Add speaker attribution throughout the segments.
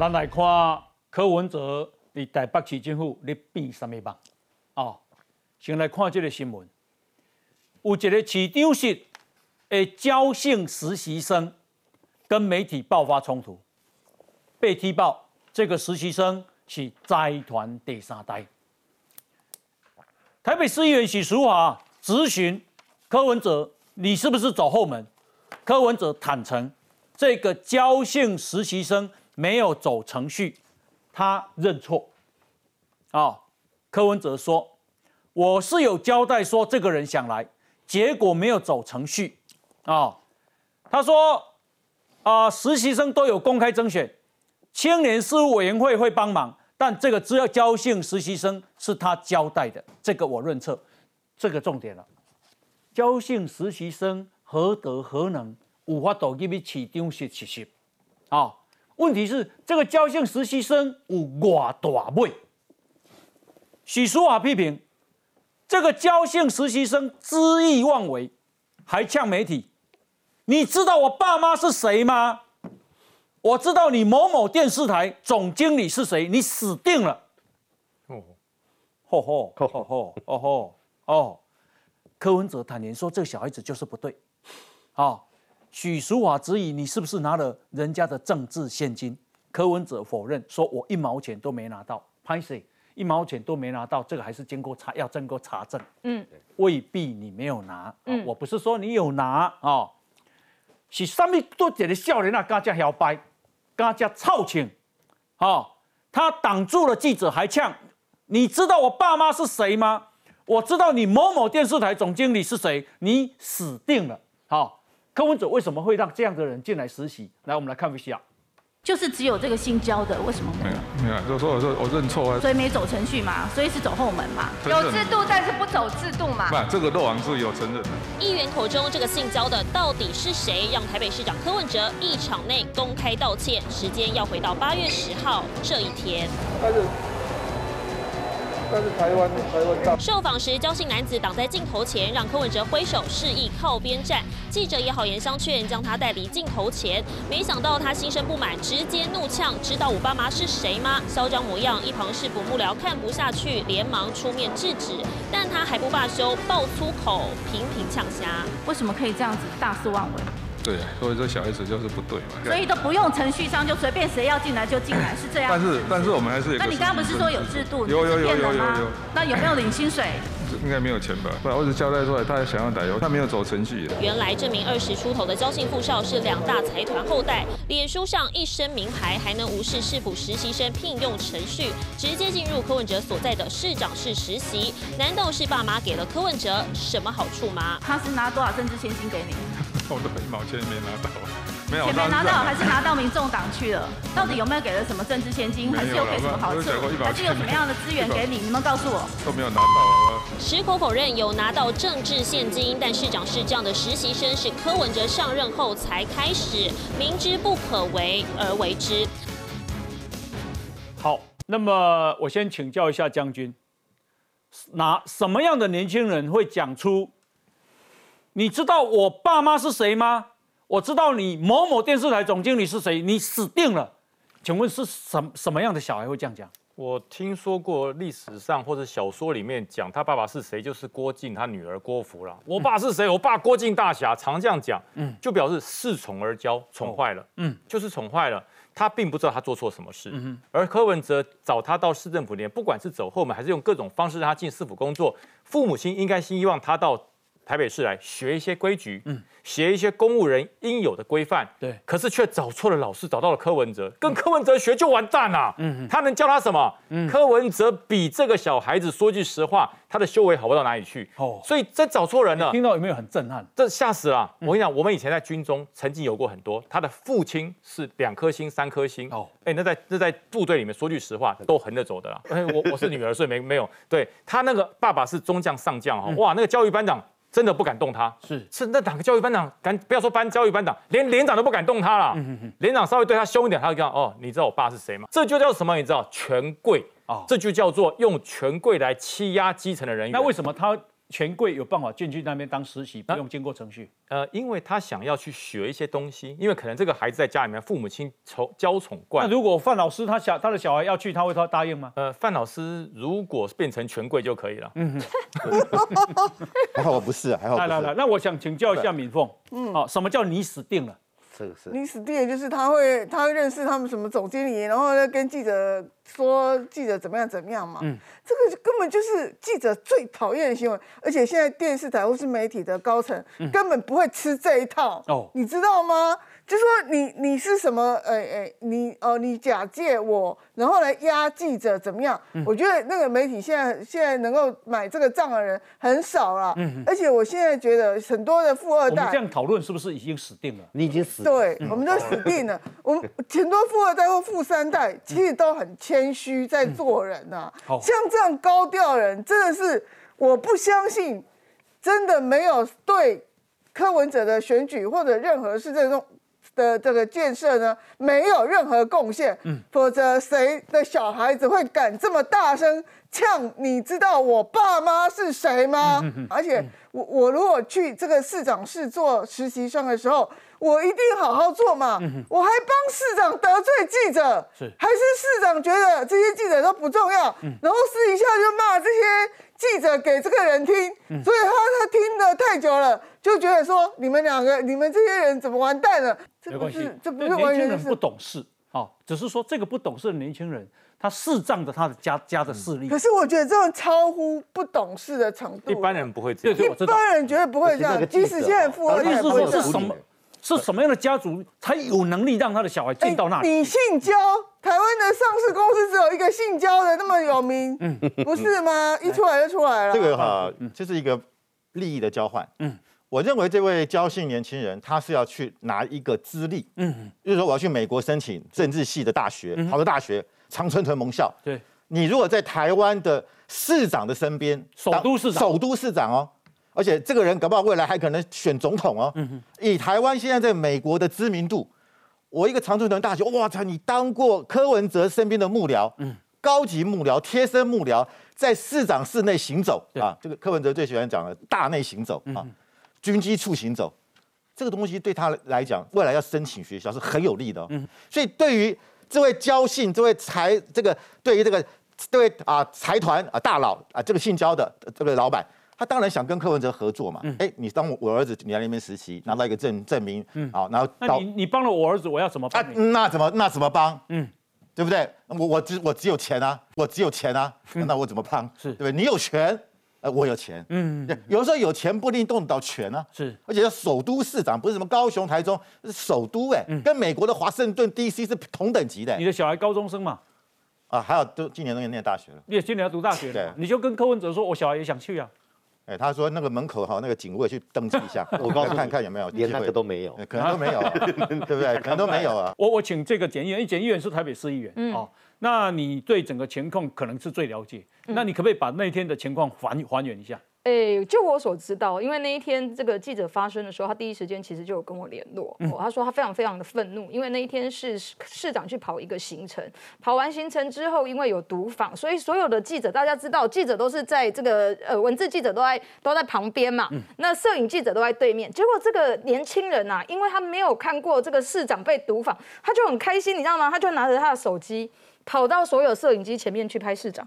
Speaker 1: 咱来看柯文哲伫台北市政府咧变什么梦？哦，先来看这个新闻，有一个市长室的交姓实习生跟媒体爆发冲突，被踢爆，这个实习生是财团第三代。台北市议员许淑华质询柯文哲：“你是不是走后门？”柯文哲坦诚，这个交姓实习生没有走程序，他认错。啊，柯文哲说：“我是有交代说这个人想来，结果没有走程序。”啊，他说：“啊，实习生都有公开征选，青年事务委员会会帮忙。”但这个只要交信实习生是他交代的，这个我认错，这个重点了。交信实习生何德何能，无法度入去市长室实习？啊，问题是这个交姓实习生有偌大尾？许淑华批评这个交姓实习生恣意妄为，还呛媒体：你知道我爸妈是谁吗？我知道你某某电视台总经理是谁，你死定了。哦，吼吼吼吼吼哦吼哦，柯文哲坦言说这个小孩子就是不对。好，许淑华质疑你是不是拿了人家的政治现金？柯文哲否认，说我一毛钱都没拿到。潘 Sir 一毛钱都没拿到，这个还是经过查，要经过查证。嗯，未必你没有拿。嗯，我不是说你有拿啊，是上面多几个少年啊，加加摇摆。大家操请，好，他挡住了记者，还呛，你知道我爸妈是谁吗？我知道你某某电视台总经理是谁，你死定了。好，柯文哲为什么会让这样的人进来实习？来，我们来看一下。
Speaker 2: 就是只有这个姓焦的，为什么没有？
Speaker 3: 没有，就说我说我认错啊，
Speaker 2: 所以没走程序嘛，所以是走后门嘛。
Speaker 4: 有制度，但是不走制度嘛。
Speaker 3: 不，这个漏网是有承认的。
Speaker 5: 议员口中这个姓焦的到底是谁？让台北市长柯文哲一场内公开道歉，时间要回到八月十号这一天。但是。
Speaker 6: 但是台湾台湾大
Speaker 5: 受访时，焦姓男子挡在镜头前，让柯文哲挥手示意靠边站。记者也好言相劝，将他带离镜头前。没想到他心生不满，直接怒呛：“知道我爸妈是谁吗？”嚣张模样，一旁是捕幕僚看不下去，连忙出面制止。但他还不罢休，爆粗口，频频呛虾。
Speaker 2: 为什么可以这样子大肆妄为？
Speaker 3: 对，所以这小孩子就是不对嘛。
Speaker 2: 所以都不用程序上，就随便谁要进来就进来，是这样。
Speaker 3: 但是但是我们还是
Speaker 2: 那你刚刚不是说有制度？
Speaker 3: 有有有有有有。
Speaker 2: 那有没有领薪水？
Speaker 3: 应该没有钱吧？不然我只交代出来，他想要打油，他没有走程序。
Speaker 5: 原来这名二十出头的交信副少是两大财团后代，脸书上一身名牌，还能无视市府实习生聘用程序，直接进入柯文哲所在的市长室实习。难道是爸妈给了柯文哲什么好处吗？
Speaker 2: 他是拿多少政治现金给你？
Speaker 3: 我都一毛钱也没拿到，
Speaker 2: 没有，没拿到，还是拿到民众党去了？到底有没有给了什么政治现金？还是有给什么好处？还是有什么样的资源给你？你们告诉我。
Speaker 3: 都没有拿到啊！
Speaker 5: 矢口否认有拿到政治现金，但市长是这样的实习生是柯文哲上任后才开始，明知不可为而为之。
Speaker 1: 好，那么我先请教一下将军，哪什么样的年轻人会讲出？你知道我爸妈是谁吗？我知道你某某电视台总经理是谁，你死定了。请问是什什么样的小孩会这样讲？
Speaker 7: 我听说过历史上或者小说里面讲他爸爸是谁，就是郭靖他女儿郭芙了。我爸是谁？我爸郭靖大侠常这样讲，嗯，就表示恃宠而骄，宠坏了，嗯，就是宠坏了。他并不知道他做错什么事，而柯文哲找他到市政府里面，不管是走后门还是用各种方式让他进市府工作，父母亲应该希望他到。台北市来学一些规矩，嗯，学一些公务人应有的规范，
Speaker 1: 对，
Speaker 7: 可是却找错了老师，找到了柯文哲，跟柯文哲学就完蛋了，嗯，他能教他什么？嗯，柯文哲比这个小孩子说句实话，他的修为好不到哪里去，哦，所以真找错人了。
Speaker 1: 听到有没有很震撼？
Speaker 7: 这吓死了！我跟你讲，我们以前在军中曾经有过很多，他的父亲是两颗星、三颗星，哦，哎，那在那在部队里面说句实话，都横着走的啦。哎，我我是女儿，所以没没有，对他那个爸爸是中将上将哈，哇，那个教育班长。真的不敢动他，
Speaker 1: 是
Speaker 7: 是那哪个教育班长敢不要说班教育班长，连连长都不敢动他了。连长稍微对他凶一点，他就讲哦，你知道我爸是谁吗？这就叫什么？你知道权贵哦，这就叫做用权贵来欺压基层的人员。
Speaker 1: 那为什么他权贵有办法进去那边当实习，不用经过程序？
Speaker 7: 呃，因为他想要去学一些东西，因为可能这个孩子在家里面父母亲宠娇宠惯。
Speaker 1: 那如果范老师他小他的小孩要去，他会他答应吗？
Speaker 7: 呃，范老师如果变成权贵就可以了。嗯，
Speaker 8: 还好我不是，还好。
Speaker 1: 来来来，那我想请教一下敏凤，嗯，好，什么叫你死定了？
Speaker 9: 这个是你死定了，就是他会他会认识他们什么总经理，然后呢跟记者说记者怎么样怎么样嘛。嗯，这个根本就是记者最讨厌的新闻，而且现在电视台或是媒体的高层根本不会吃这一套。哦，你知道吗？就说你你是什么？哎哎，你哦，你假借我，然后来压记者怎么样？我觉得那个媒体现在现在能够买这个账的人很少了。嗯，而且我现在觉得很多的富二代，我
Speaker 1: 们这样讨论是不是已经死定了？
Speaker 8: 你已经死
Speaker 9: 对，我们都死定了。我们很多富二代或富三代其实都很谦虚在做人呐。像这样高调人，真的是我不相信，真的没有对柯文哲的选举或者任何是这种。的这个建设呢，没有任何贡献。嗯，否则谁的小孩子会敢这么大声呛？你知道我爸妈是谁吗？而且我我如果去这个市长室做实习生的时候，我一定好好做嘛。我还帮市长得罪记者，是还是市长觉得这些记者都不重要，然后私底下就骂这些记者给这个人听，所以他他听的太久了。就觉得说你们两个，你们这些人怎么完蛋了？
Speaker 1: 这不是，这不是年轻人不懂事啊，只是说这个不懂事的年轻人，他视仗着他的家家的势力。
Speaker 9: 可是我觉得这种超乎不懂事的程度，
Speaker 7: 一般人不会这样。
Speaker 9: 一般人绝对不会这样。即使现在富二代，
Speaker 1: 意思说是什么？是什么样的家族才有能力让他的小孩进到那里？
Speaker 9: 你姓焦，台湾的上市公司只有一个姓焦的那么有名，嗯，不是吗？一出来就出来了。
Speaker 8: 这个哈，就是一个利益的交换，嗯。我认为这位焦姓年轻人，他是要去拿一个资历，嗯，就是说我要去美国申请政治系的大学，好的大学，常春藤盟校。
Speaker 1: 对，
Speaker 8: 你如果在台湾的市长的身边，
Speaker 1: 首都市长，
Speaker 8: 首都市长哦，而且这个人搞不好未来还可能选总统哦。嗯以台湾现在在美国的知名度，我一个常春藤大学，哇操，你当过柯文哲身边的幕僚，嗯，高级幕僚、贴身幕僚，在市长室内行走啊，这个柯文哲最喜欢讲的大内行走啊。军机处行走，这个东西对他来讲，未来要申请学校是很有利的。嗯，所以对于这位交信、这位财、这个对于这个这位啊财团啊大佬啊这个姓焦的这个老板，他当然想跟柯文哲合作嘛。哎，你当我我儿子你来那边实习，拿到一个证证明，嗯，好，然后
Speaker 1: 那你你帮了我儿子，我要怎么帮？
Speaker 8: 那怎么那怎么帮？嗯，对不对？我我只我只有钱啊，我只有钱啊，那我怎么帮？是对不对？你有权。呃，我有钱，嗯，有时候有钱不一定动得到权啊，
Speaker 1: 是，
Speaker 8: 而且要首都市长不是什么高雄、台中，是首都哎，跟美国的华盛顿 D.C. 是同等级的。
Speaker 1: 你的小孩高中生嘛？
Speaker 8: 啊，还有都今年都念大学了。
Speaker 1: 你也今年要读大学对，你就跟柯文哲说，我小孩也想去啊。
Speaker 8: 哎，他说那个门口哈，那个警卫去登记一下，我告诉看看有没有，
Speaker 10: 连那个都没有，
Speaker 8: 可能都没有，对不对？可能都没有啊。
Speaker 1: 我我请这个检议员，检议员是台北市议员，哦，那你对整个情况可能是最了解，那你可不可以把那天的情况还还原一下？
Speaker 11: 诶，就我所知道，因为那一天这个记者发生的时候，他第一时间其实就有跟我联络。他说他非常非常的愤怒，因为那一天是市长去跑一个行程，跑完行程之后，因为有毒访，所以所有的记者，大家知道，记者都是在这个呃文字记者都在都在旁边嘛，那摄影记者都在对面。结果这个年轻人呐，因为他没有看过这个市长被毒访，他就很开心，你知道吗？他就拿着他的手机。跑到所有摄影机前面去拍市长，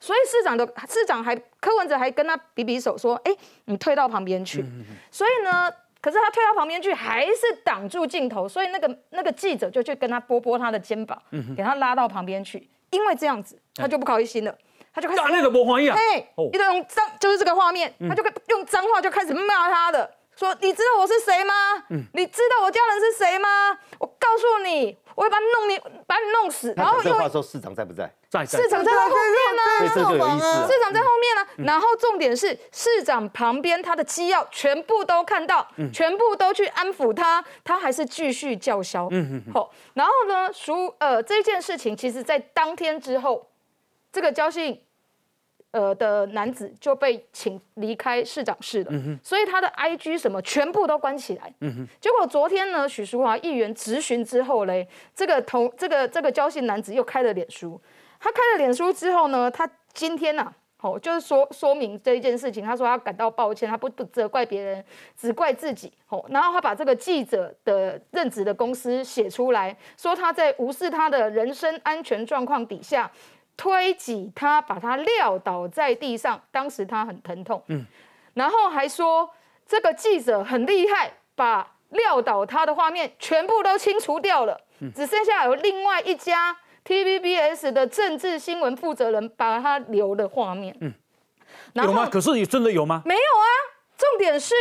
Speaker 11: 所以市长的市长还柯文哲还跟他比比手说：“哎，你退到旁边去。”所以呢，可是他退到旁边去还是挡住镜头，所以那个那个记者就去跟他拨拨他的肩膀，给他拉到旁边去。因为这样子，他就不开心了，他就开始打
Speaker 1: 那个不欢迎，
Speaker 11: 嘿，一堆用脏，就是这个画面，他就用脏话就开始骂他的。说你知道我是谁吗？你知道我家人是谁吗？我告诉你，我会把你弄你，把你弄死。
Speaker 10: 然后这话说市长在不在？
Speaker 1: 在。
Speaker 11: 市长在后面呢。
Speaker 10: 这就有意思。
Speaker 11: 市长在后面呢。然后重点是市长旁边他的机要全部都看到，全部都去安抚他，他还是继续叫嚣。嗯嗯。好，然后呢？熟呃这件事情，其实在当天之后，这个交信。呃的男子就被请离开市长室了，所以他的 I G 什么全部都关起来。结果昨天呢，许淑华议员质询之后嘞，这个同这个这个交信男子又开了脸书。他开了脸书之后呢，他今天呐，哦，就是说说明这一件事情。他说他感到抱歉，他不不责怪别人，只怪自己。哦，然后他把这个记者的任职的公司写出来，说他在无视他的人身安全状况底下，推挤他，把他撂倒在地上，当时他很疼痛。嗯，然后还说这个记者很厉害，把撂倒他的画面全部都清除掉了，只剩下有另外一家。TVBS 的政治新闻负责人把他留的画面，嗯，
Speaker 1: 有吗？可是你真的有吗？
Speaker 11: 没有啊，重点是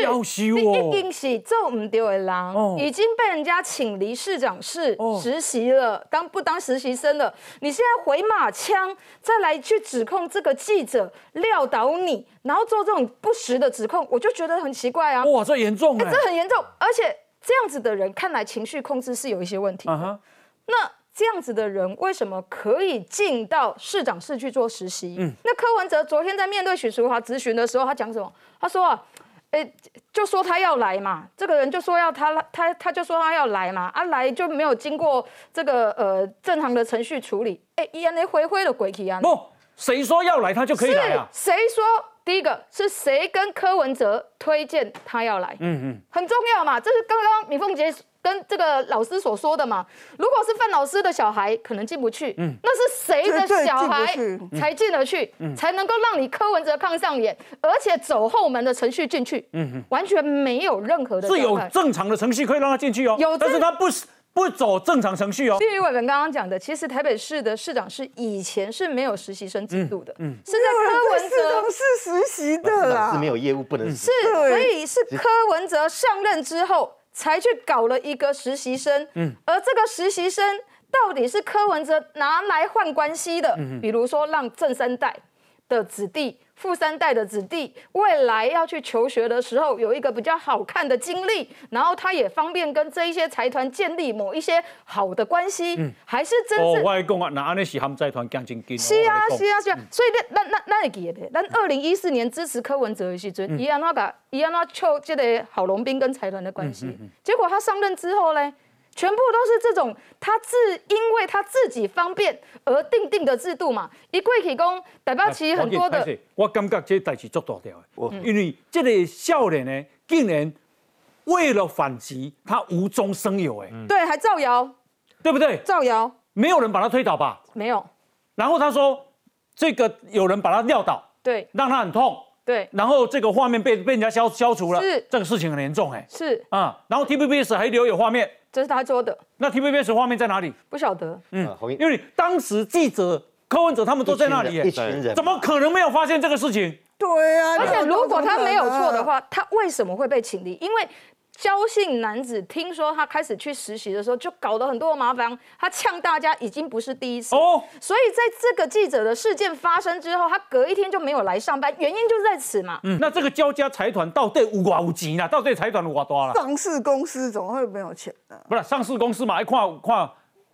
Speaker 1: 你
Speaker 11: 已经是做唔丢的狼，已经被人家请离市长室实习了，当不当实习生了？你现在回马枪，再来去指控这个记者撂倒你，然后做这种不实的指控，我就觉得很奇怪啊！
Speaker 1: 哇，这严重哎，
Speaker 11: 这很严重，而且这样子的人看来情绪控制是有一些问题。那。这样子的人为什么可以进到市长室去做实习？嗯，那柯文哲昨天在面对许淑华咨询的时候，他讲什么？他说啊，哎，就说他要来嘛，这个人就说要他，他他就说他要来嘛，啊来就没有经过这个呃正常的程序处理，哎，，ENA 回灰的鬼气啊！
Speaker 1: 不，谁说要来他就可以来啊？
Speaker 11: 谁说？第一个是谁跟柯文哲推荐他要来？嗯嗯，很重要嘛，这是刚刚米凤杰。跟这个老师所说的嘛，如果是范老师的小孩，可能进不去。嗯，那是谁的小孩才进得去？嗯，才能够让你柯文哲看上眼，而且走后门的程序进去。嗯哼，完全没有任何的。
Speaker 1: 是有正常的程序可以让他进去哦。有，但是他不不走正常程序哦。
Speaker 11: 至于我们刚刚讲的，其实台北市的市长是以前是没有实习生制度的。嗯，是在柯文哲
Speaker 9: 是实习的啦，
Speaker 10: 是没有业务不能。
Speaker 11: 是，所以是柯文哲上任之后。才去搞了一个实习生，嗯，而这个实习生到底是柯文哲拿来换关系的，嗯，比如说让正三代的子弟。富三代的子弟未来要去求学的时候，有一个比较好看的经历，然后他也方便跟这一些财团建立某一些好的关系，嗯，还是真是。
Speaker 1: 哦，我讲啊，那安尼是他们财团奖金金。
Speaker 11: 是啊，是啊，是啊，所以那那那那会记得，咱二零一四年支持柯文哲的时阵，伊安那个伊安那求这个郝龙斌跟财团的关系，结果他上任之后呢？全部都是这种，他自因为他自己方便而定定的制度嘛。一贵提供代表其很多的。
Speaker 1: 我感觉这代志做大条的，因为这个少年呢，竟然为了反击，他无中生有，哎，
Speaker 11: 对，还造谣，
Speaker 1: 对不对？
Speaker 11: 造谣，
Speaker 1: 没有人把他推倒吧？
Speaker 11: 没有。
Speaker 1: 然后他说，这个有人把他撂倒，
Speaker 11: 对，
Speaker 1: 让他很痛，
Speaker 11: 对。
Speaker 1: 然后这个画面被被人家消消除了，
Speaker 11: 是
Speaker 1: 这个事情很严重，哎，
Speaker 11: 是
Speaker 1: 啊。然后 TVBS 还留有画面。
Speaker 11: 这是他做的。
Speaker 1: 那 TVBS 画面在哪里？
Speaker 11: 不晓得。
Speaker 1: 嗯，因为当时记者、柯文哲他们都在那里，
Speaker 10: 一群人，
Speaker 1: 怎么可能没有发现这个事情？
Speaker 9: 对啊，
Speaker 11: 而且如果他没有错的话，他为什么会被请离？因为。焦姓男子听说他开始去实习的时候，就搞得很多麻烦。他呛大家已经不是第一次哦，所以在这个记者的事件发生之后，他隔一天就没有来上班，原因就是在此嘛。
Speaker 1: 嗯，那这个焦家财团到底有寡无钱呢？到底财团有寡多了？
Speaker 9: 上市公司怎么会没有钱呢？
Speaker 1: 不是上市公司嘛，一块块，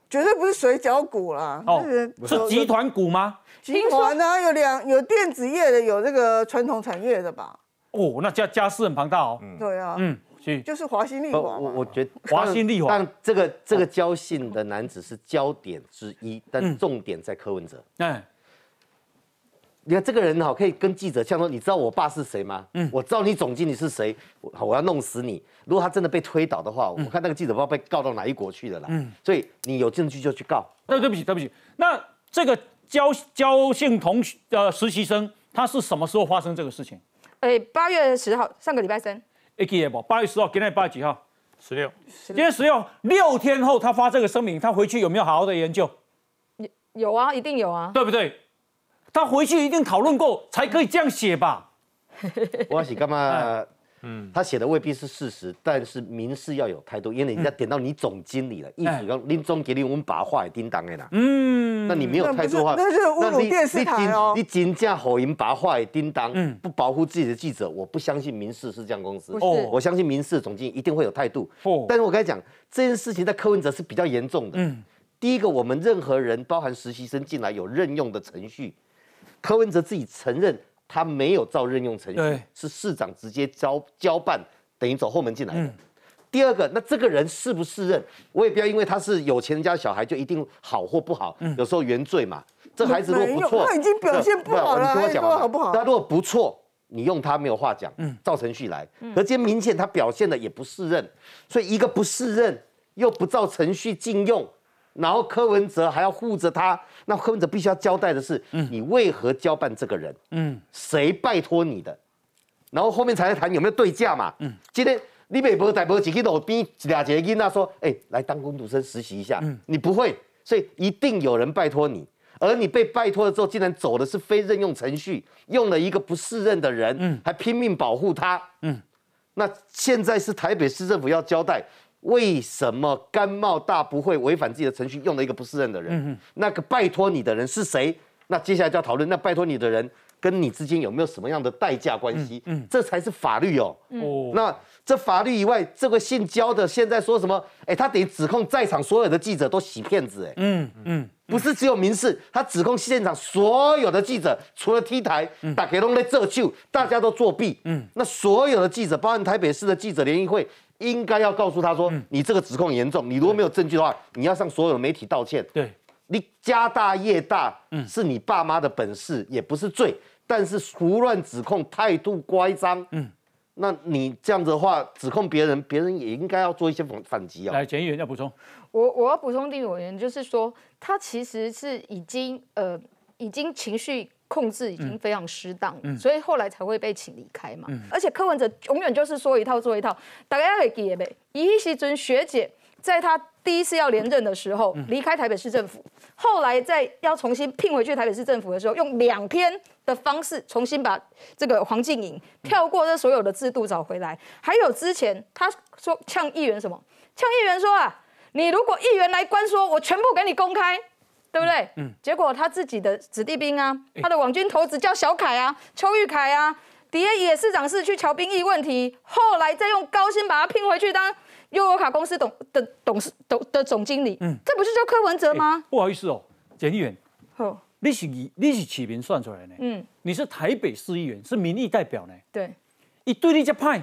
Speaker 9: 绝对不是水饺股啦。哦，
Speaker 1: 是集团股吗？
Speaker 9: 集团呢，有两有电子业的，有这个传统产业的吧？
Speaker 1: 哦，那家家世很庞大哦。
Speaker 9: 对啊，嗯。就是华新丽华
Speaker 10: 我我觉得
Speaker 1: 华新丽华，
Speaker 10: 但这个这个交信的男子是焦点之一，但重点在柯文哲。嗯，你看这个人哈，可以跟记者像说：“你知道我爸是谁吗？”嗯，我知道你总经理是谁，我我要弄死你。如果他真的被推倒的话，我看那个记者不知道被告到哪一国去了啦。嗯，所以你有证据就去告。
Speaker 1: 那对不起，对不起。那这个焦焦姓同学呃实习生，他是什么时候发生这个事情？
Speaker 11: 哎，八月十号，上个礼拜三。
Speaker 1: 八月十号，今天八月几号？
Speaker 7: 十六。
Speaker 1: 今天十六，六天后他发这个声明，他回去有没有好好的研究？
Speaker 11: 有有啊，一定有啊，
Speaker 1: 对不对？他回去一定讨论过，才可以这样写吧？
Speaker 10: 我是干嘛？嗯，他写的未必是事实，但是民事要有态度，因为人家点到你总经理了，意思讲林总经理我们把话叮当的啦。嗯，那你没有态度的话，
Speaker 9: 那是侮辱电视台哦。
Speaker 10: 你金价吼银把话叮当，嗯，不保护自己的记者，我不相信民事是这样公司。哦，我相信民事总经理一定会有态度。哦，但是我跟你讲，这件事情在柯文哲是比较严重的。嗯，第一个，我们任何人，包含实习生进来有任用的程序，柯文哲自己承认。他没有照任用程序，是市长直接交交办，等于走后门进来的。第二个，那这个人是不是任，我也不要因为他是有钱人家小孩就一定好或不好，有时候原罪嘛。这孩子如果不错，
Speaker 9: 他已经表现不好了，你
Speaker 10: 跟我讲
Speaker 9: 好不好？
Speaker 10: 他如果不错，你用他没有话讲，嗯，照程序来。可今天明显他表现的也不适任，所以一个不适任又不照程序禁用，然后柯文哲还要护着他，那柯文哲必须要交代的是，你为何交办这个人？嗯，谁拜托你的？然后后面才来谈有没有对价嘛？嗯，今天你美博、大博几个路边俩杰囡娜说，哎，来当工读生实习一下，嗯。你不会，所以一定有人拜托你，而你被拜托了之后，竟然走的是非任用程序，用了一个不适任的人，嗯，还拼命保护他，嗯，那现在是台北市政府要交代，为什么甘茂大不会违反自己的程序，用了一个不适任的人？嗯那个拜托你的人是谁？那接下来就要讨论，那拜托你的人。跟你之间有没有什么样的代价关系？嗯，这才是法律哦。哦，那这法律以外，这个姓焦的现在说什么？哎，他等于指控在场所有的记者都洗骗子。哎，嗯嗯，不是只有民事，他指控现场所有的记者，除了 T 台打给龙的这秀，大家都作弊。嗯，那所有的记者，包含台北市的记者联谊会，应该要告诉他说，你这个指控严重，你如果没有证据的话，你要向所有的媒体道歉。
Speaker 1: 对。
Speaker 10: 你家大业大，嗯，是你爸妈的本事，也不是罪，但是胡乱指控、态度乖张，嗯，那你这样子的话，指控别人，别人也应该要做一些反反击啊。
Speaker 1: 来，检议员要补充，
Speaker 11: 我我要补充第一委员，就是说他其实是已经呃，已经情绪控制已经非常失当，所以后来才会被请离开嘛。而且柯文哲永远就是说一套做一套，大家会记得没？一时尊学姐。在她第一次要连任的时候，离开台北市政府，后来在要重新聘回去台北市政府的时候，用两天的方式重新把这个黄静莹跳过这所有的制度找回来。还有之前他说呛议员什么？呛议员说啊，你如果议员来关说，我全部给你公开，对不对？嗯。结果他自己的子弟兵啊，他的网军头子叫小凯啊，邱玉凯啊，底下也市长是去瞧兵役问题，后来再用高薪把他聘回去当。优游卡公司董的董事董的总经理，嗯，这不是叫柯文哲吗？
Speaker 1: 不好意思哦，简议员，好，你是你是起名算出来的，嗯，你是台北市议员，是民意代表呢，
Speaker 11: 对，
Speaker 1: 一对你这派，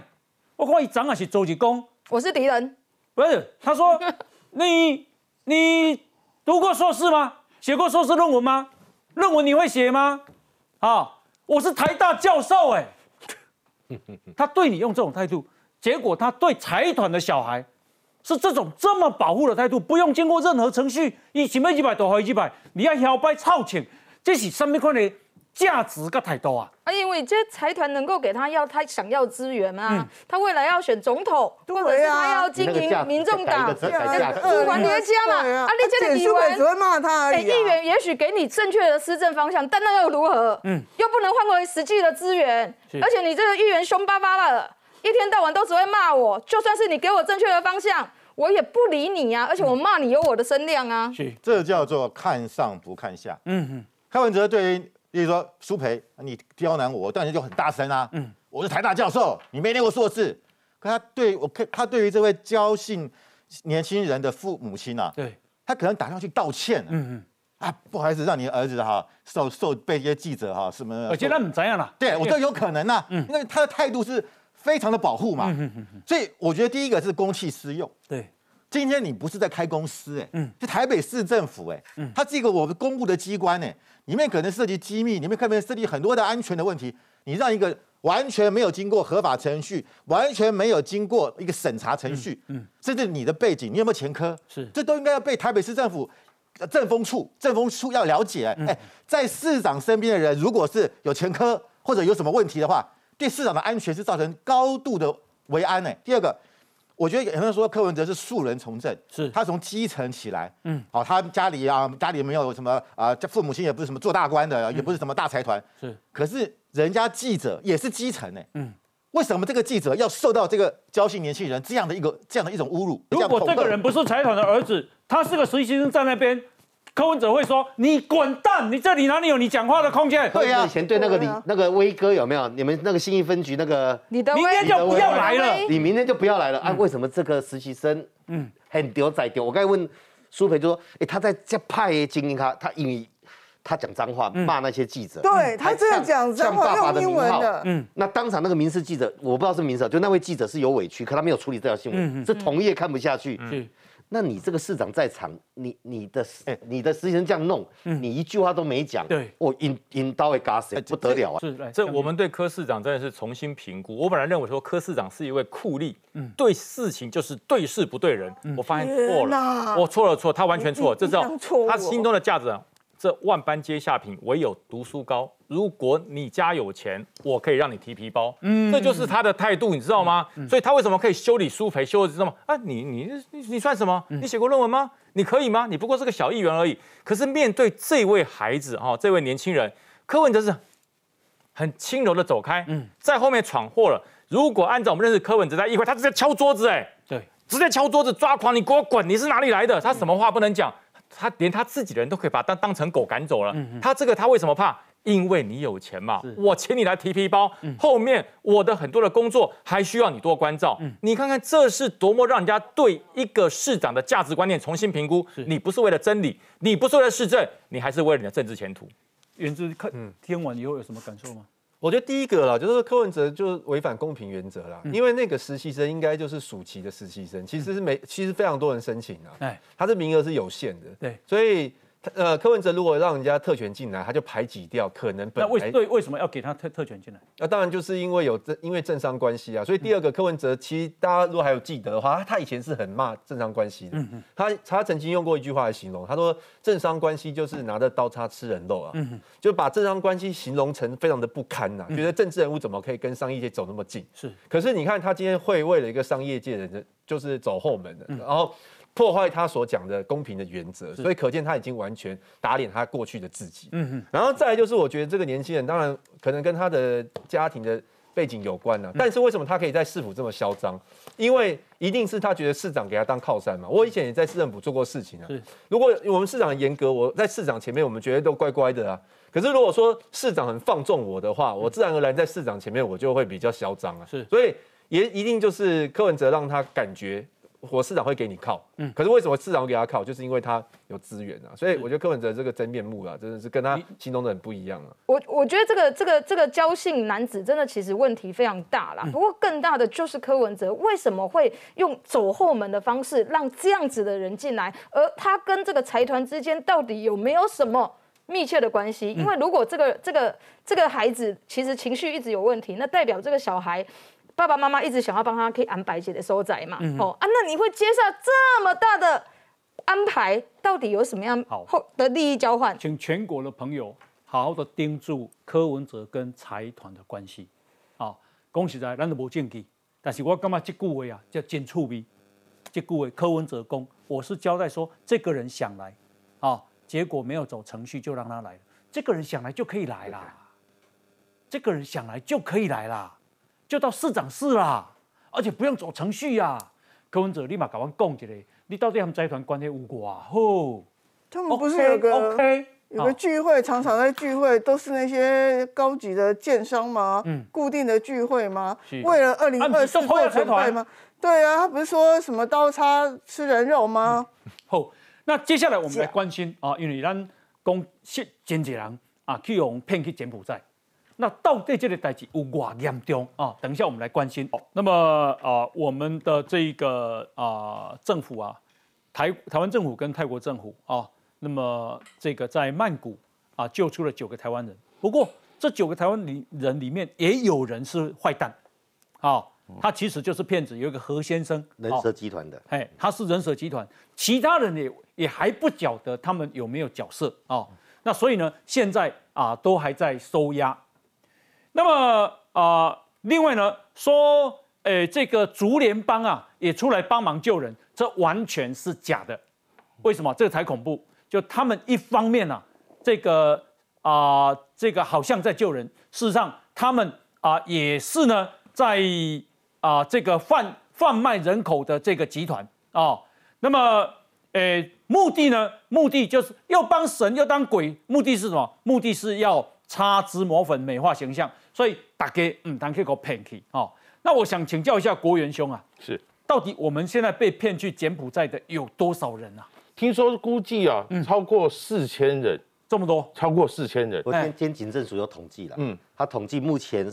Speaker 1: 我看一张也是周志公，
Speaker 11: 我是敌人，
Speaker 1: 不是，他说 你你读过硕士吗？写过硕士论文吗？论文你会写吗？啊，我是台大教授哎，他对你用这种态度。结果他对财团的小孩是这种这么保护的态度，不用经过任何程序，一几百几百多好几百，你要摇摆操钱，这是什么款的价值个太多啊？
Speaker 11: 啊，因为这财团能够给他要他想要资源嘛，他未来要选总统，或者是他要经营民众党，不管你的家嘛，啊，你这个议员
Speaker 9: 只会骂他而已。
Speaker 11: 议员也许给你正确的施政方向，但那又如何？嗯，又不能换回实际的资源，而且你这个议员凶巴巴的。一天到晚都只会骂我，就算是你给我正确的方向，我也不理你呀。而且我骂你有我的声量啊。
Speaker 8: 是，这叫做看上不看下。嗯哼。柯文哲对于，比如说苏培，你刁难我，当然就很大声啊。嗯。我是台大教授，你没念过硕士。可他对我，他对于这位交姓年轻人的父母亲啊，
Speaker 1: 对，
Speaker 8: 他可能打上去道歉。嗯嗯。啊，不好意思，让你儿子哈受受被一些记者哈什么。
Speaker 1: 而且他们怎样了？
Speaker 8: 对我觉得有可能呐。嗯。因为他的态度是。非常的保护嘛，所以我觉得第一个是公器私用。
Speaker 1: 对，
Speaker 8: 今天你不是在开公司哎，嗯，是台北市政府哎，嗯，它是一个我们公务的机关哎，里面可能涉及机密，里面可能涉及很多的安全的问题。你让一个完全没有经过合法程序，完全没有经过一个审查程序，嗯，甚至你的背景，你有没有前科，
Speaker 1: 是，
Speaker 8: 这都应该要被台北市政府政风处政风处要了解。哎，在市长身边的人，如果是有前科或者有什么问题的话。对市长的安全是造成高度的危安呢。第二个，我觉得有人说柯文哲是素人从政，
Speaker 1: 是
Speaker 8: 他从基层起来，嗯，好，他家里啊，家里没有什么啊，父母亲也不是什么做大官的，也不是什么大财团，
Speaker 1: 是。
Speaker 8: 可是人家记者也是基层呢，嗯，为什么这个记者要受到这个交心年轻人这样的一个这样的一种侮辱？
Speaker 1: 如果这个人不是财团的儿子，他是个实习生在那边。柯文哲会说：“你滚蛋！你这里哪里有你讲话的空间？”
Speaker 10: 对呀，以前对那个李那个威哥有没有？你们那个新义分局那个，
Speaker 11: 你的
Speaker 1: 明天就不要来了。
Speaker 10: 你明天就不要来了啊？为什么这个实习生嗯很丢仔丢？我刚才问苏培就说：“哎，他在这派精英他，他因为他讲脏话骂那些记者，
Speaker 9: 对他这样讲脏话用英文的。
Speaker 10: 嗯，那当场那个民事记者，我不知道是民事，就那位记者是有委屈，可他没有处理这条新闻，是同业看不下去。那你这个市长在场，你你的你的实习生这样弄，你一句话都没讲，
Speaker 1: 对，
Speaker 10: 我引引刀会嘎死，不得了啊！
Speaker 1: 是，
Speaker 7: 这我们对柯市长真的是重新评估。我本来认为说柯市长是一位酷吏，嗯，对事情就是对事不对人，我发现错了，我错了错，他完全错，这叫他心中的价值。这万般皆下品，唯有读书高。如果你家有钱，我可以让你提皮包。嗯，这就是他的态度，你知道吗？所以他为什么可以修理苏培修的这么啊？你你你你算什么？你写过论文吗？你可以吗？你不过是个小议员而已。可是面对这位孩子哈，这位年轻人，柯文哲是很轻柔的走开，嗯，在后面闯祸了。如果按照我们认识柯文哲在议会，他直接敲桌子，哎，
Speaker 1: 对，
Speaker 7: 直接敲桌子抓狂，你给我滚！你是哪里来的？他什么话不能讲？他连他自己的人都可以把他当当成狗赶走了。他这个他为什么怕？因为你有钱嘛。我请你来提皮包，后面我的很多的工作还需要你多关照。你看看这是多么让人家对一个市长的价值观念重新评估。你不是为了真理，你不是为了市政，你还是为了你的政治前途。
Speaker 1: 原之看听完以后有什么感受吗？
Speaker 12: 我觉得第一个啦，就是柯文哲就违反公平原则啦，因为那个实习生应该就是暑期的实习生，其实是没，其实非常多人申请啊，哎，他的名额是有限的，
Speaker 1: 对，
Speaker 12: 所以。呃，柯文哲如果让人家特权进来，他就排挤掉可能本
Speaker 1: 来。那为对为什么要给他特特权进来？
Speaker 12: 那当然就是因为有政因为政商关系啊。所以第二个柯文哲，其实大家如果还有记得的话，他以前是很骂政商关系的。嗯他他曾经用过一句话来形容，他说政商关系就是拿着刀叉吃人肉啊。嗯就把政商关系形容成非常的不堪呐，觉得政治人物怎么可以跟商业界走那么近？
Speaker 1: 是。
Speaker 12: 可是你看他今天会为了一个商业界的人，就是走后门的，然后。破坏他所讲的公平的原则，所以可见他已经完全打脸他过去的自己。嗯然后再来就是，我觉得这个年轻人当然可能跟他的家庭的背景有关了，但是为什么他可以在市府这么嚣张？因为一定是他觉得市长给他当靠山嘛。我以前也在市政府做过事情啊。如果我们市长严格，我在市长前面我们觉得都乖乖的啊。可是如果说市长很放纵我的话，我自然而然在市长前面我就会比较嚣张啊。
Speaker 1: 是。
Speaker 12: 所以也一定就是柯文哲让他感觉。我市长会给你靠，嗯，可是为什么市长会给他靠？就是因为他有资源啊，所以我觉得柯文哲这个真面目啊，真的是跟他心中的很不一样啊。
Speaker 11: 我我觉得这个这个这个交姓男子真的其实问题非常大啦。不过更大的就是柯文哲为什么会用走后门的方式让这样子的人进来，而他跟这个财团之间到底有没有什么密切的关系？因为如果这个这个这个孩子其实情绪一直有问题，那代表这个小孩。爸爸妈妈一直想要帮他可以安白姐的收窄嘛？哦啊，那你会接受这么大的安排？到底有什么样后的利益交换？
Speaker 1: 请全国的朋友好好的盯住柯文哲跟财团的关系。啊，恭喜在，咱都无证据，但是我感觉这句话啊叫真趣味。这句话柯文哲公，我是交代说这个人想来，啊，结果没有走程序就让他来了。这个人想来就可以来啦，这个人想来就可以来啦。就到市长室啦，而且不用走程序呀。柯文哲立马搞完讲一下，你到底他们财团关系有多好？
Speaker 9: 他们不是有个 OK 有个聚会，常常在聚会都是那些高级的建商吗？嗯，固定的聚会吗？为了二零二四做准备吗？对啊，他不是说什么刀叉吃人肉吗？
Speaker 1: 好，那接下来我们来关心啊，因为咱讲现经纪人啊去用骗去柬埔寨。那到底这个代志有多严重啊？等一下我们来关心。那么啊，我们的这个啊政府啊，台台湾政府跟泰国政府啊，那么这个在曼谷啊救出了九个台湾人。不过这九个台湾里人里面也有人是坏蛋，啊，他其实就是骗子。有一个何先生，
Speaker 10: 人蛇集团的，
Speaker 1: 哎，他是人蛇集团，其他人也也还不晓得他们有没有角色啊。那所以呢，现在啊都还在收押。那么啊，另外呢，说，诶，这个竹联邦啊，也出来帮忙救人，这完全是假的。为什么？这个才恐怖。就他们一方面呢，这个啊，这个好像在救人，事实上他们啊，也是呢，在啊，这个贩贩卖人口的这个集团啊。那么，诶，目的呢？目的就是要帮神要当鬼，目的是什么？目的是要擦脂抹粉，美化形象。所以大家嗯，当去个骗去哦。那我想请教一下国元兄啊，
Speaker 13: 是
Speaker 1: 到底我们现在被骗去柬埔寨的有多少人啊？
Speaker 13: 听说估计啊，超过四千人，
Speaker 1: 这么多，
Speaker 13: 超过四千人。
Speaker 10: 我今天警政署有统计了，嗯，他统计目前